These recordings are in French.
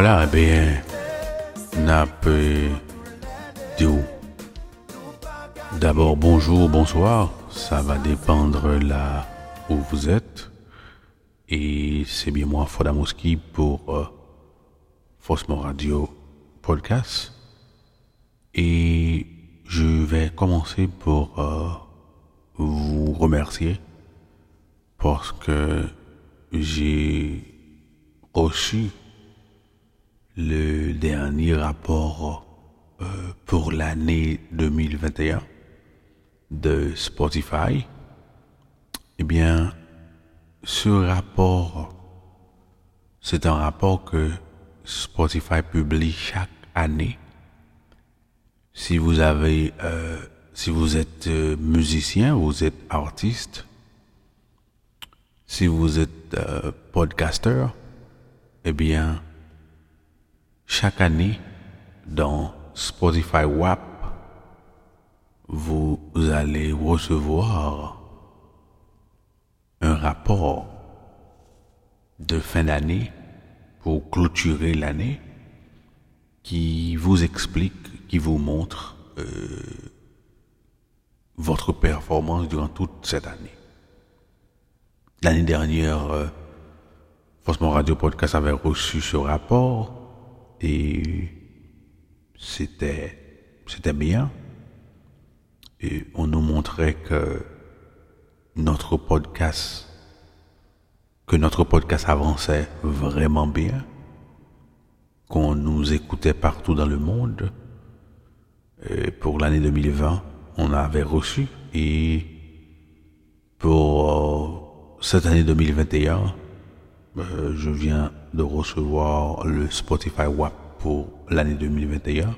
Voilà, eh bien, n'a peu D'abord, bonjour, bonsoir. Ça va dépendre là où vous êtes. Et c'est bien moi, Fodamoski, pour euh, Fosmo Radio Podcast. Et je vais commencer pour euh, vous remercier parce que j'ai reçu le dernier rapport euh, pour l'année 2021 de Spotify. Eh bien, ce rapport, c'est un rapport que Spotify publie chaque année. Si vous avez, euh, si vous êtes euh, musicien, vous êtes artiste, si vous êtes euh, podcaster, eh bien, chaque année, dans Spotify WAP, vous allez recevoir un rapport de fin d'année pour clôturer l'année qui vous explique, qui vous montre euh, votre performance durant toute cette année. L'année dernière, euh, Radio Podcast avait reçu ce rapport et c'était, c'était bien. Et on nous montrait que notre podcast, que notre podcast avançait vraiment bien, qu'on nous écoutait partout dans le monde. Et pour l'année 2020, on avait reçu et pour euh, cette année 2021, euh, je viens de recevoir le Spotify WAP pour l'année 2021.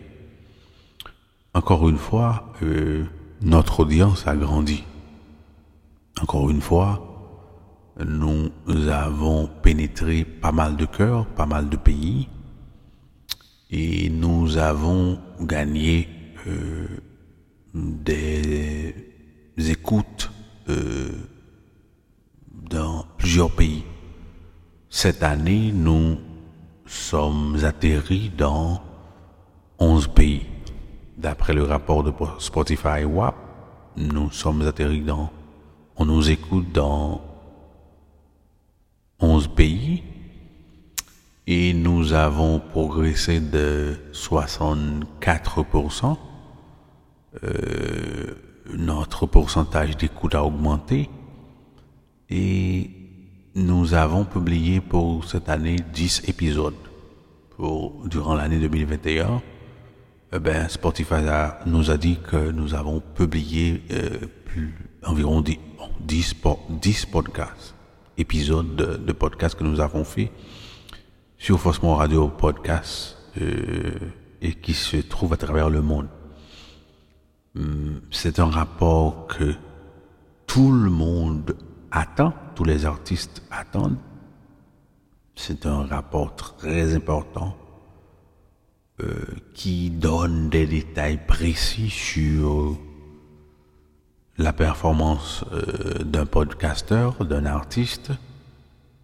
Encore une fois, euh, notre audience a grandi. Encore une fois, nous avons pénétré pas mal de cœurs, pas mal de pays, et nous avons gagné euh, des écoutes euh, dans plusieurs pays. Cette année, nous sommes atterris dans 11 pays. D'après le rapport de Spotify WAP, nous sommes atterris dans, on nous écoute dans 11 pays et nous avons progressé de 64%. Euh, notre pourcentage d'écoute a augmenté et nous avons publié pour cette année 10 épisodes pour, durant l'année 2021. Eh ben, Spotify nous a dit que nous avons publié euh, plus, environ 10, 10, 10 podcasts, épisodes de, podcasts que nous avons fait sur Fosmo Radio Podcast euh, et qui se trouve à travers le monde. Hum, c'est un rapport que tout le monde attend, tous les artistes attendent. C'est un rapport très important euh, qui donne des détails précis sur la performance euh, d'un podcasteur, d'un artiste.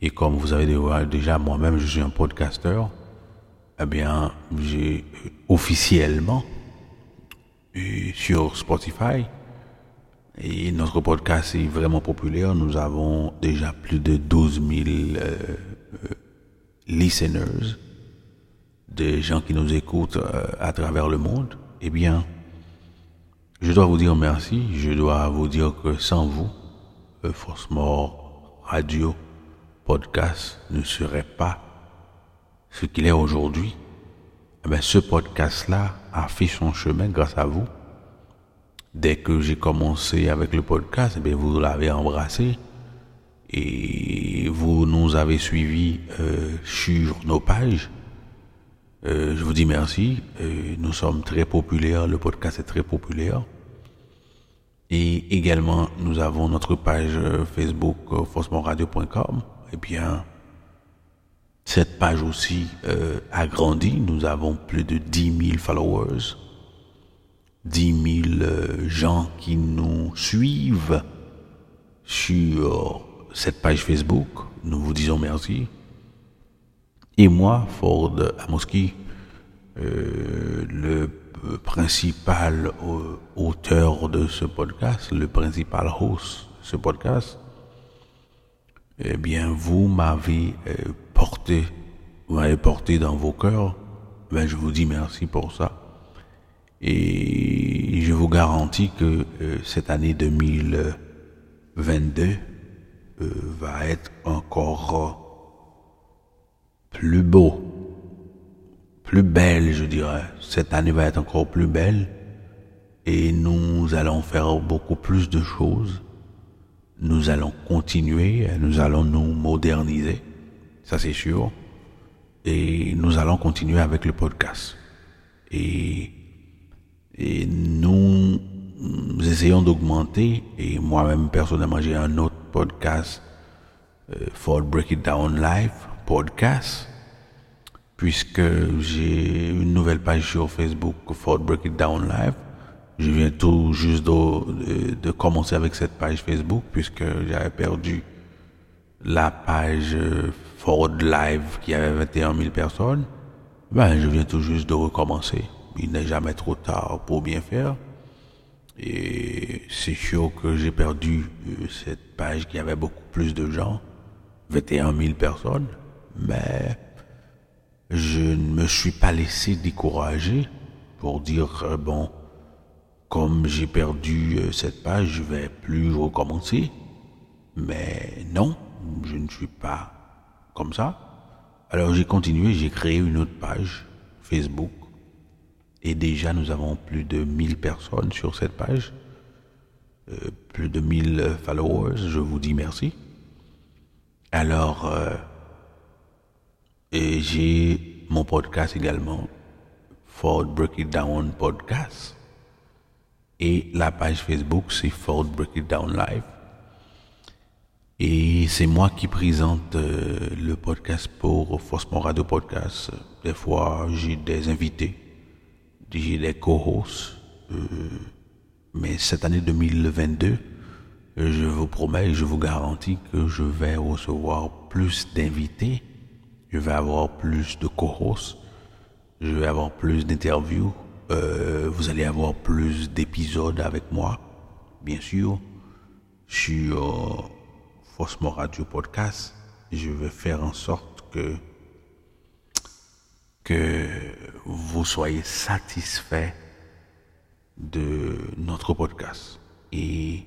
Et comme vous avez déjà, moi-même, je suis un podcasteur, eh bien, j'ai officiellement sur Spotify et notre podcast est vraiment populaire. Nous avons déjà plus de 12 000 euh, listeners, des gens qui nous écoutent euh, à travers le monde. Eh bien, je dois vous dire merci. Je dois vous dire que sans vous, euh, Force Mort Radio Podcast ne serait pas ce qu'il est aujourd'hui. Eh ce podcast-là a fait son chemin grâce à vous dès que j'ai commencé avec le podcast, eh vous l'avez embrassé et vous nous avez suivis euh, sur nos pages. Euh, je vous dis merci. Euh, nous sommes très populaires. Le podcast est très populaire. Et également, nous avons notre page Facebook fosmonradio.com. Eh bien, cette page aussi a grandi. Nous avons plus de 10 000 followers. 10 000 euh, gens qui nous suivent sur cette page Facebook. Nous vous disons merci. Et moi, Ford Amoski, euh, le principal auteur de ce podcast, le principal host de ce podcast, eh bien, vous m'avez euh, porté, vous m'avez porté dans vos cœurs. Ben, je vous dis merci pour ça. Et je vous garantis que euh, cette année 2022 euh, va être encore plus beau, plus belle, je dirais. Cette année va être encore plus belle et nous allons faire beaucoup plus de choses. Nous allons continuer, nous allons nous moderniser, ça c'est sûr. Et nous allons continuer avec le podcast. Et, et nous, essayons d'augmenter, et moi-même personnellement j'ai un autre podcast, euh, For Break It Down Live podcast, puisque j'ai une nouvelle page sur Facebook, For Break It Down Live. Je viens tout juste de, de, commencer avec cette page Facebook, puisque j'avais perdu la page euh, Ford Live qui avait 21 000 personnes. Ben, je viens tout juste de recommencer. Il n'est jamais trop tard pour bien faire. Et c'est sûr que j'ai perdu euh, cette page qui avait beaucoup plus de gens, 21 000 personnes, mais je ne me suis pas laissé décourager pour dire, euh, bon, comme j'ai perdu euh, cette page, je vais plus recommencer. Mais non, je ne suis pas comme ça. Alors j'ai continué, j'ai créé une autre page Facebook et déjà, nous avons plus de 1000 personnes sur cette page, euh, plus de 1000 followers. Je vous dis merci. Alors, euh, j'ai mon podcast également, Ford Break It Down Podcast. Et la page Facebook, c'est Ford Break It Down Live. Et c'est moi qui présente euh, le podcast pour Faussement Radio Podcast. Des fois, j'ai des invités j'ai des co-hosts. Euh, mais cette année 2022, je vous promets, je vous garantis que je vais recevoir plus d'invités, je vais avoir plus de co-hosts, je vais avoir plus d'interviews, euh, vous allez avoir plus d'épisodes avec moi, bien sûr, sur Faussement Radio Podcast. Je vais faire en sorte que que vous soyez satisfait de notre podcast. Et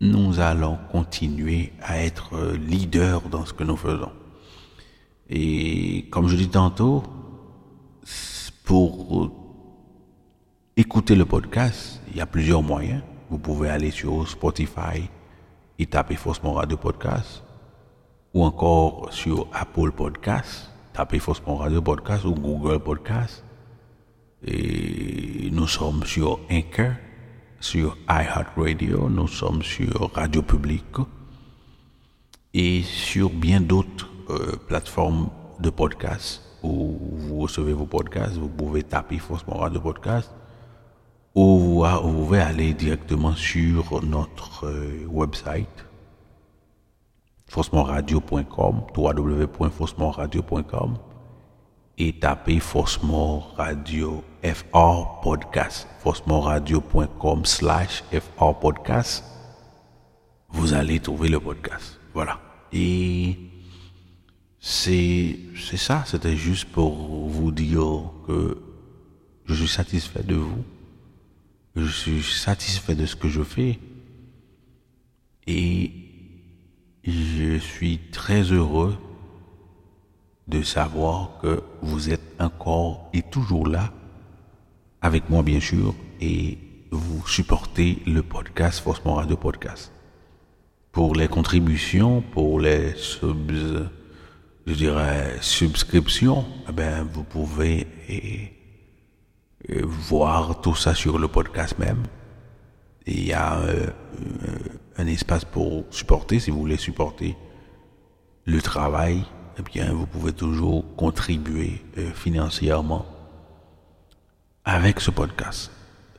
nous allons continuer à être leader dans ce que nous faisons. Et comme je dis tantôt, pour écouter le podcast, il y a plusieurs moyens. Vous pouvez aller sur Spotify et taper Faussement Radio Podcast ou encore sur Apple Podcast tapez Faussement Radio Podcast ou Google Podcast. Et nous sommes sur Anchor, sur iHeartRadio, nous sommes sur Radio Public et sur bien d'autres euh, plateformes de podcast où vous recevez vos podcasts. Vous pouvez taper Faussement Radio Podcast ou vous, pouvez aller directement sur notre euh, website faussement-radio.com, www.faussementradio.com et tapez Faussement Radio FR Podcast, slash FR Podcast. Vous allez trouver le podcast. Voilà. Et c'est, c'est ça, c'était juste pour vous dire que je suis satisfait de vous. Je suis satisfait de ce que je fais. Et je suis très heureux de savoir que vous êtes encore et toujours là, avec moi bien sûr, et vous supportez le podcast Faussement Radio Podcast. Pour les contributions, pour les subs, je dirais subscriptions, eh ben vous pouvez voir tout ça sur le podcast même. il y a euh, un espace pour supporter, si vous voulez supporter le travail, eh bien, vous pouvez toujours contribuer euh, financièrement avec ce podcast.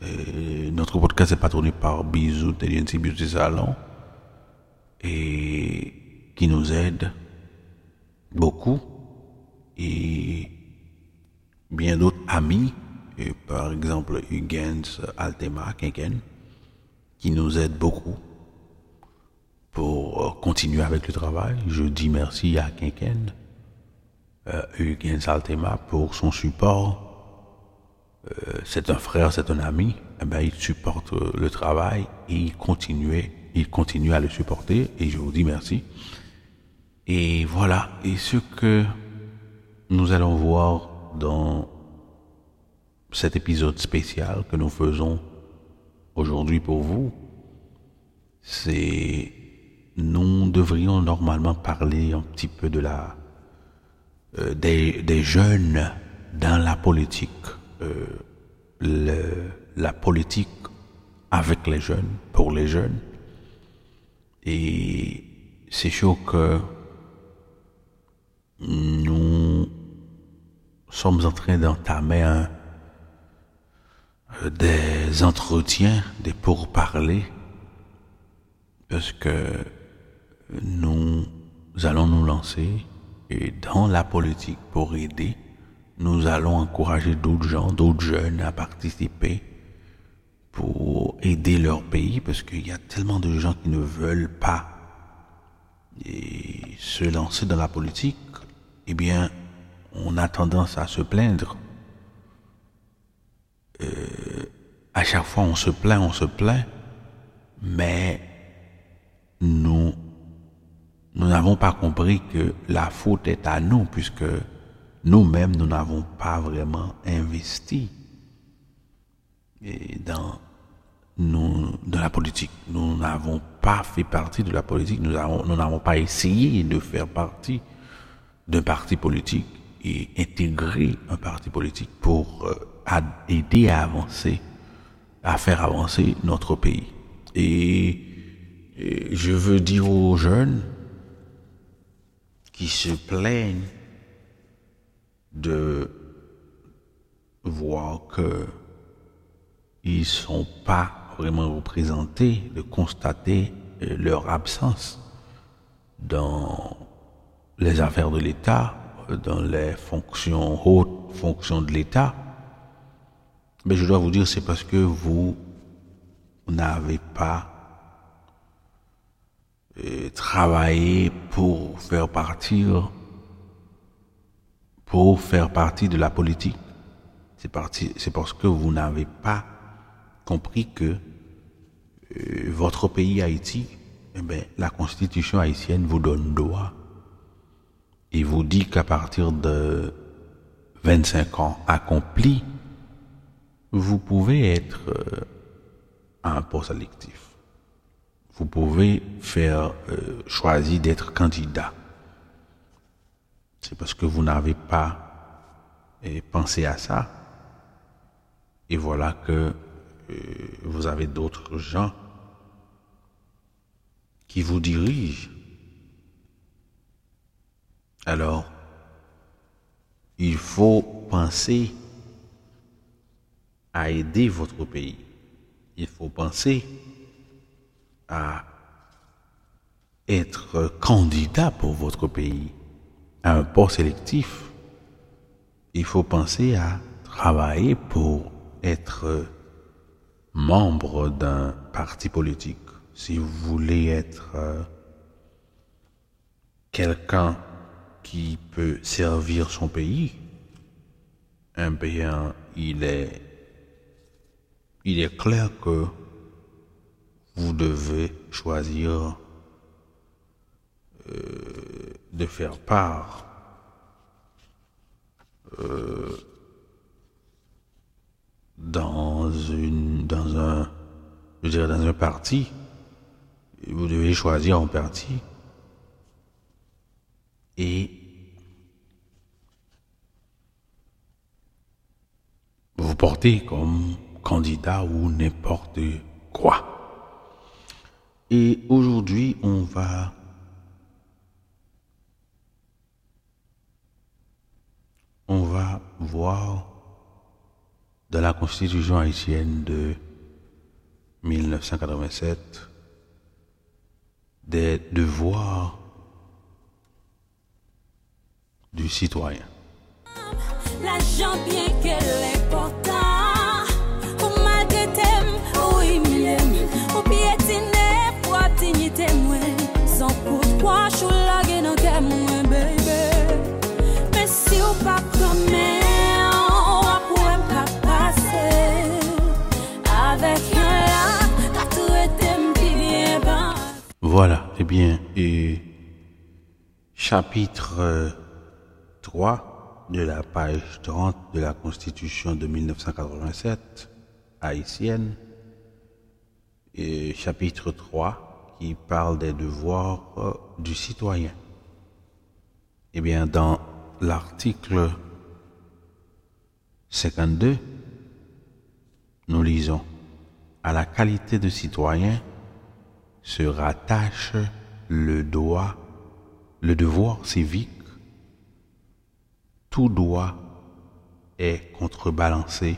Euh, notre podcast est patronné par Bisou TNC Beauty Salon et qui nous aide beaucoup et bien d'autres amis, et par exemple Huygens Altema Kenken, qui nous aident beaucoup pour euh, continuer avec le travail. Je dis merci à Kenken, euh, Huygens Altema pour son support. Euh, c'est un frère, c'est un ami. Eh ben, il supporte le travail et il continue, il continue à le supporter et je vous dis merci. Et voilà. Et ce que nous allons voir dans cet épisode spécial que nous faisons aujourd'hui pour vous, c'est nous devrions normalement parler un petit peu de la euh, des, des, jeunes dans la politique, euh, le, la politique avec les jeunes, pour les jeunes. Et c'est sûr que nous sommes en train d'entamer un, des entretiens, des pourparlers, parce que nous allons nous lancer et dans la politique pour aider, nous allons encourager d'autres gens, d'autres jeunes à participer pour aider leur pays parce qu'il y a tellement de gens qui ne veulent pas se lancer dans la politique. Eh bien, on a tendance à se plaindre. Euh, à chaque fois, on se plaint, on se plaint, mais nous nous n'avons pas compris que la faute est à nous, puisque nous-mêmes, nous n'avons pas vraiment investi dans, nous, dans la politique. Nous n'avons pas fait partie de la politique, nous n'avons pas essayé de faire partie d'un parti politique et intégrer un parti politique pour euh, aider à avancer, à faire avancer notre pays. et je veux dire aux jeunes, qui se plaignent de voir que ils sont pas vraiment représentés, de constater euh, leur absence dans les affaires de l'État, dans les fonctions, hautes fonctions de l'État. Mais je dois vous dire, c'est parce que vous n'avez pas travailler pour faire partir, pour faire partie de la politique. C'est parce que vous n'avez pas compris que euh, votre pays Haïti, eh bien, la constitution haïtienne vous donne droit et vous dit qu'à partir de 25 ans accomplis, vous pouvez être euh, un poste électif vous pouvez faire euh, choisir d'être candidat. C'est parce que vous n'avez pas euh, pensé à ça. Et voilà que euh, vous avez d'autres gens qui vous dirigent. Alors, il faut penser à aider votre pays. Il faut penser à être candidat pour votre pays à un poste électif, il faut penser à travailler pour être membre d'un parti politique. Si vous voulez être euh, quelqu'un qui peut servir son pays, un bien, il est, il est clair que vous devez choisir euh, de faire part euh, dans une dans un je dans un parti vous devez choisir un parti et vous portez comme candidat ou n'importe quoi. Et aujourd'hui, on va on va voir dans la constitution haïtienne de 1987 des devoirs du citoyen. Voilà, eh bien, et chapitre euh, 3 de la page 30 de la Constitution de 1987 haïtienne, et chapitre 3 qui parle des devoirs euh, du citoyen. Eh bien, dans l'article 52, nous lisons à la qualité de citoyen se rattache le droit, le devoir civique. Tout droit est contrebalancé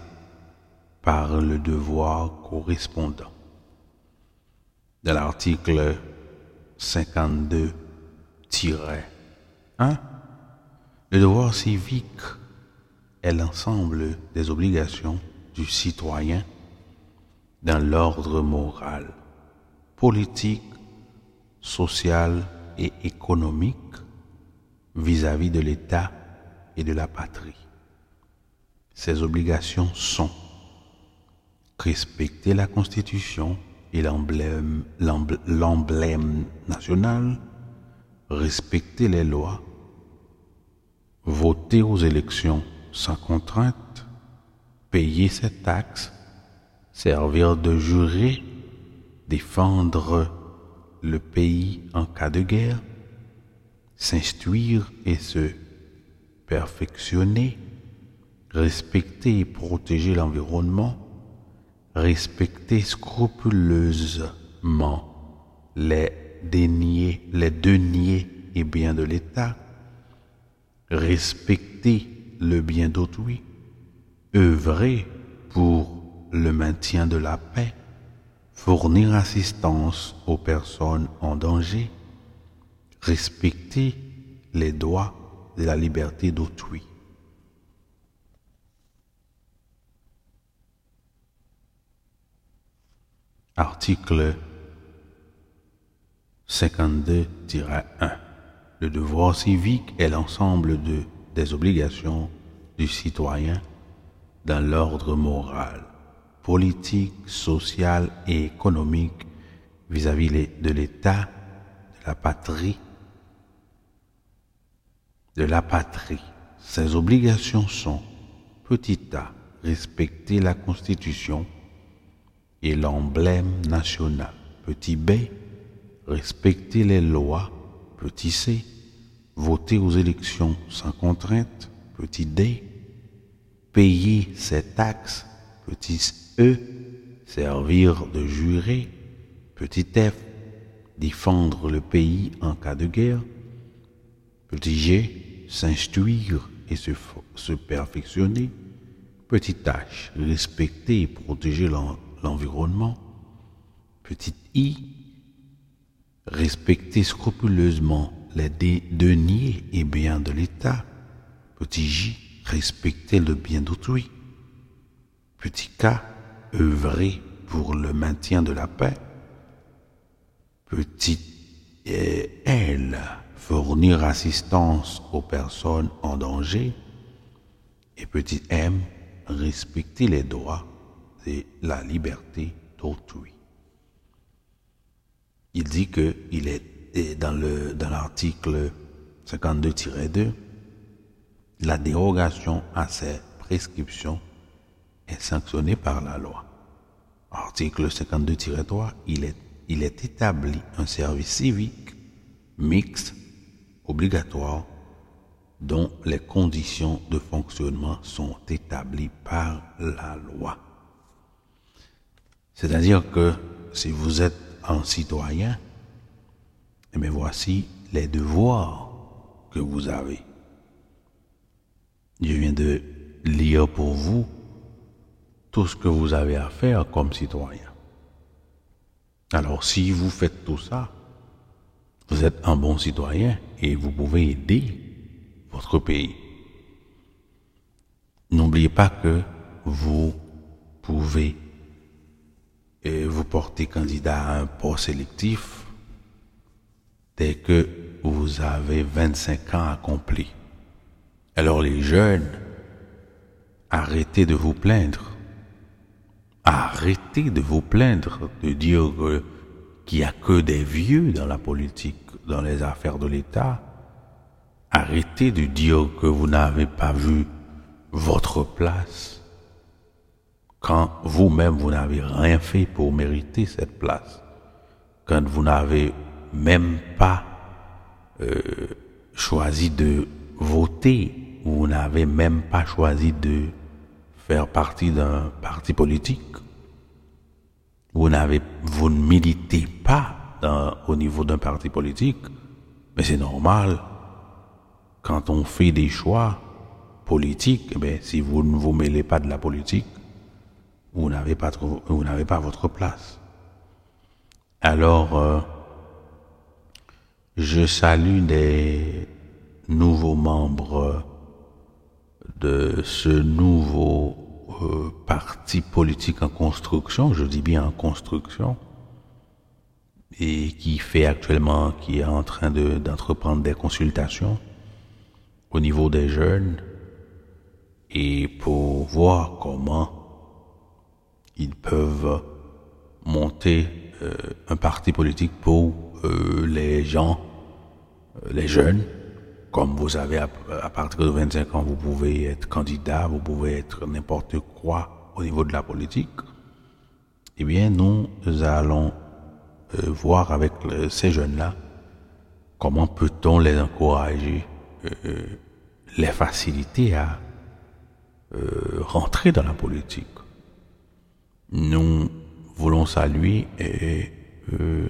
par le devoir correspondant. Dans l'article 52-1, le devoir civique est l'ensemble des obligations du citoyen dans l'ordre moral, politique, social et économique vis-à-vis de l'État et de la patrie. Ces obligations sont respecter la Constitution et l'emblème l'emb- l'emblème national, respecter les lois, voter aux élections sans contrainte, payer ses taxes, servir de juré, défendre le pays en cas de guerre, s'instruire et se perfectionner, respecter et protéger l'environnement, respecter scrupuleusement les deniers, les deniers et biens de l'État, respecter le bien d'autrui, œuvrer pour le maintien de la paix, fournir assistance aux personnes en danger, respecter les droits et la liberté d'autrui. Article 52-1. Le devoir civique est l'ensemble de, des obligations du citoyen dans l'ordre moral, politique, social et économique vis-à-vis de l'État, de la patrie, de la patrie. Ces obligations sont, petit a, respecter la Constitution et l'emblème national. Petit b, respecter les lois. Petit c, voter aux élections sans contrainte. Petit d, payer ses taxes. Petit e, servir de juré. Petit f, défendre le pays en cas de guerre. Petit g, s'instruire et se, perfectionner. Petit h, respecter et protéger l'en- l'environnement. Petit i, respecter scrupuleusement les deniers et biens de l'État. Petit j, respecter le bien d'autrui. Petit k, œuvrer pour le maintien de la paix. Petit L, fournir assistance aux personnes en danger. Et petit m, respecter les droits et la liberté d'autrui. Il dit que il est dans dans l'article 52-2, la dérogation à ces prescriptions est sanctionnée par la loi. Article 52-3, il est, il est établi un service civique mixte obligatoire dont les conditions de fonctionnement sont établies par la loi. C'est-à-dire que si vous êtes un citoyen, eh voici les devoirs que vous avez. Je viens de lire pour vous tout ce que vous avez à faire comme citoyen. Alors si vous faites tout ça, vous êtes un bon citoyen et vous pouvez aider votre pays. n'oubliez pas que vous pouvez euh, vous porter candidat à un poste sélectif dès que vous avez 25 ans accomplis. Alors les jeunes, arrêtez de vous plaindre. Arrêtez de vous plaindre, de dire qu'il n'y a que des vieux dans la politique, dans les affaires de l'État. Arrêtez de dire que vous n'avez pas vu votre place quand vous-même vous n'avez rien fait pour mériter cette place, quand vous n'avez même pas euh, choisi de voter, vous n'avez même pas choisi de faire partie d'un parti politique, vous n'avez, vous ne militez pas au niveau d'un parti politique, mais c'est normal. Quand on fait des choix politiques, eh si vous ne vous mêlez pas de la politique, vous n'avez pas, votre place. Alors, euh, je salue des nouveaux membres de ce nouveau euh, parti politique en construction, je dis bien en construction, et qui fait actuellement, qui est en train d'entreprendre des consultations au niveau des jeunes et pour voir comment ils peuvent monter euh, un parti politique pour euh, les gens, les jeunes. Comme vous avez à, partir de 25 ans, vous pouvez être candidat, vous pouvez être n'importe quoi au niveau de la politique. Eh bien, nous allons voir avec ces jeunes-là comment peut-on les encourager, les faciliter à rentrer dans la politique nous voulons saluer euh,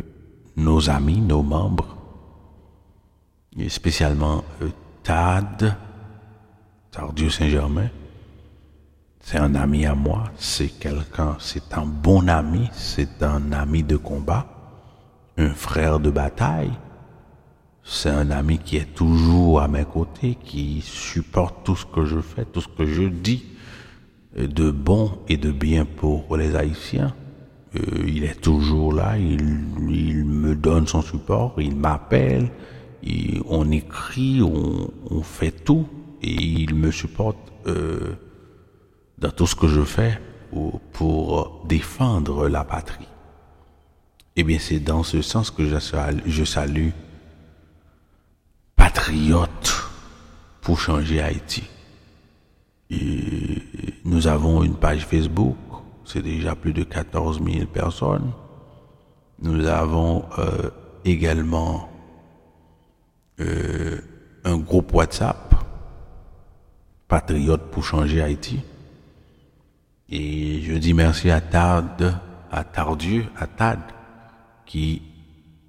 nos amis, nos membres, et spécialement Tad, Tardieu Saint-Germain. C'est un ami à moi, c'est quelqu'un, c'est un bon ami, c'est un ami de combat, un frère de bataille. C'est un ami qui est toujours à mes côtés, qui supporte tout ce que je fais, tout ce que je dis de bon et de bien pour les Haïtiens. Euh, il est toujours là, il, me donne son support, il m'appelle, on écrit, on, fait tout et il me supporte euh, dans tout ce que je fais pour, défendre la patrie. Eh bien, c'est dans ce sens que je salue, je patriote pour changer Haïti. Nous avons une page Facebook, c'est déjà plus de 14 000 personnes. Nous avons euh, également euh, un groupe WhatsApp, Patriote pour changer Haïti. Et je dis merci à Tard, à Tardieu, à Tad, qui,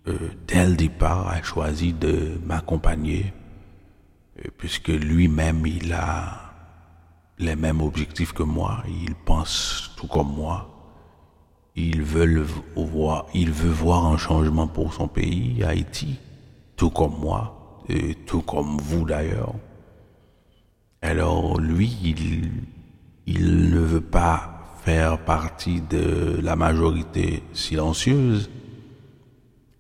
euh, dès le départ, a choisi de m'accompagner, puisque lui-même, il a les mêmes objectifs que moi, ils pensent tout comme moi. Il veut voir un changement pour son pays, Haïti, tout comme moi, tout comme vous d'ailleurs. Alors lui, il, il ne veut pas faire partie de la majorité silencieuse.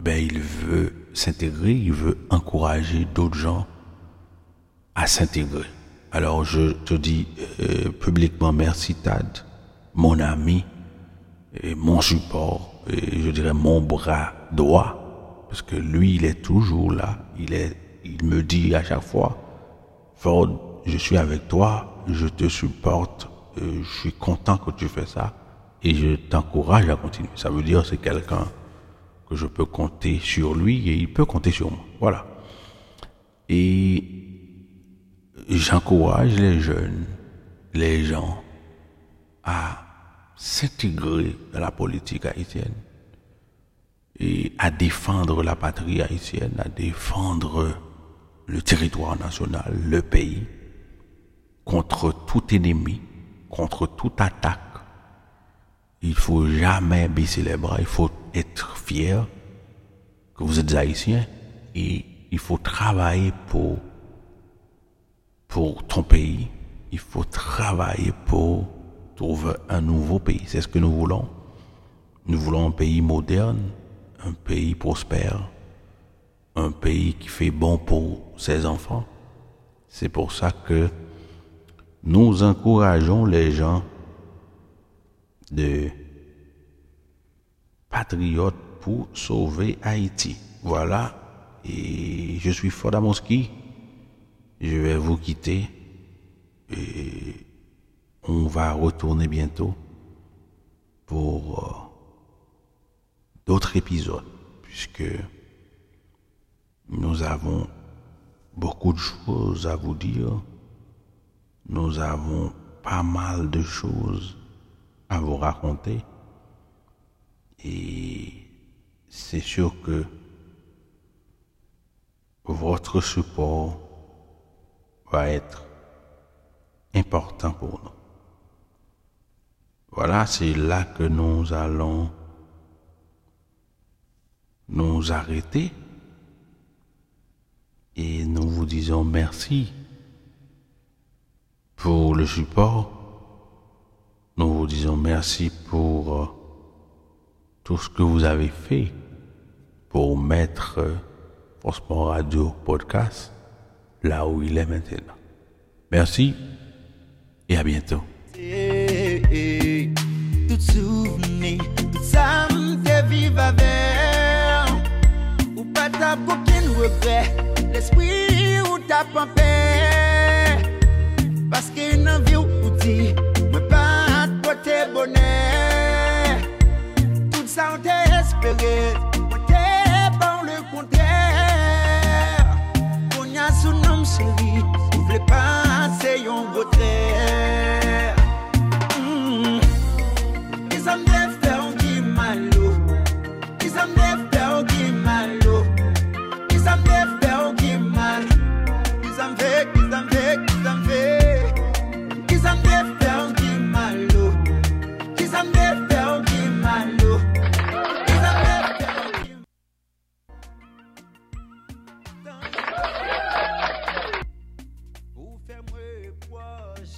Ben, il veut s'intégrer, il veut encourager d'autres gens à s'intégrer. Alors je te dis euh, publiquement merci Tad, mon ami, et mon support, et je dirais mon bras droit, parce que lui il est toujours là, il est, il me dit à chaque fois, Ford, je suis avec toi, je te supporte, euh, je suis content que tu fais ça, et je t'encourage à continuer. Ça veut dire c'est quelqu'un que je peux compter sur lui et il peut compter sur moi. Voilà. Et j'encourage les jeunes, les gens à s'intégrer dans la politique haïtienne et à défendre la patrie haïtienne, à défendre le territoire national, le pays, contre tout ennemi, contre toute attaque. Il faut jamais baisser les bras, il faut être fier que vous êtes haïtien et il faut travailler pour pour ton pays, il faut travailler pour trouver un nouveau pays. C'est ce que nous voulons. Nous voulons un pays moderne, un pays prospère, un pays qui fait bon pour ses enfants. C'est pour ça que nous encourageons les gens de patriotes pour sauver Haïti. Voilà. Et je suis fort à mon ski. Je vais vous quitter. Et on va retourner bientôt pour euh, d'autres épisodes, puisque nous avons beaucoup de choses à vous dire. Nous avons pas mal de choses à vous raconter. Et c'est sûr que votre support va être important pour nous. Voilà, c'est là que nous allons nous arrêter et nous vous disons merci pour le support. Nous vous disons merci pour euh, tout ce que vous avez fait pour mettre euh, Franchement Radio Podcast là où il est maintenant. Merci et à bientôt. Tout souvenir, tout pas espri ou tap anpe Paske nan vi ou di Mwen pat pote bonè Tout sa an te espere Mwen te ban le kontrèr Konya sou nom chéri Ou vle pase yon gotrèr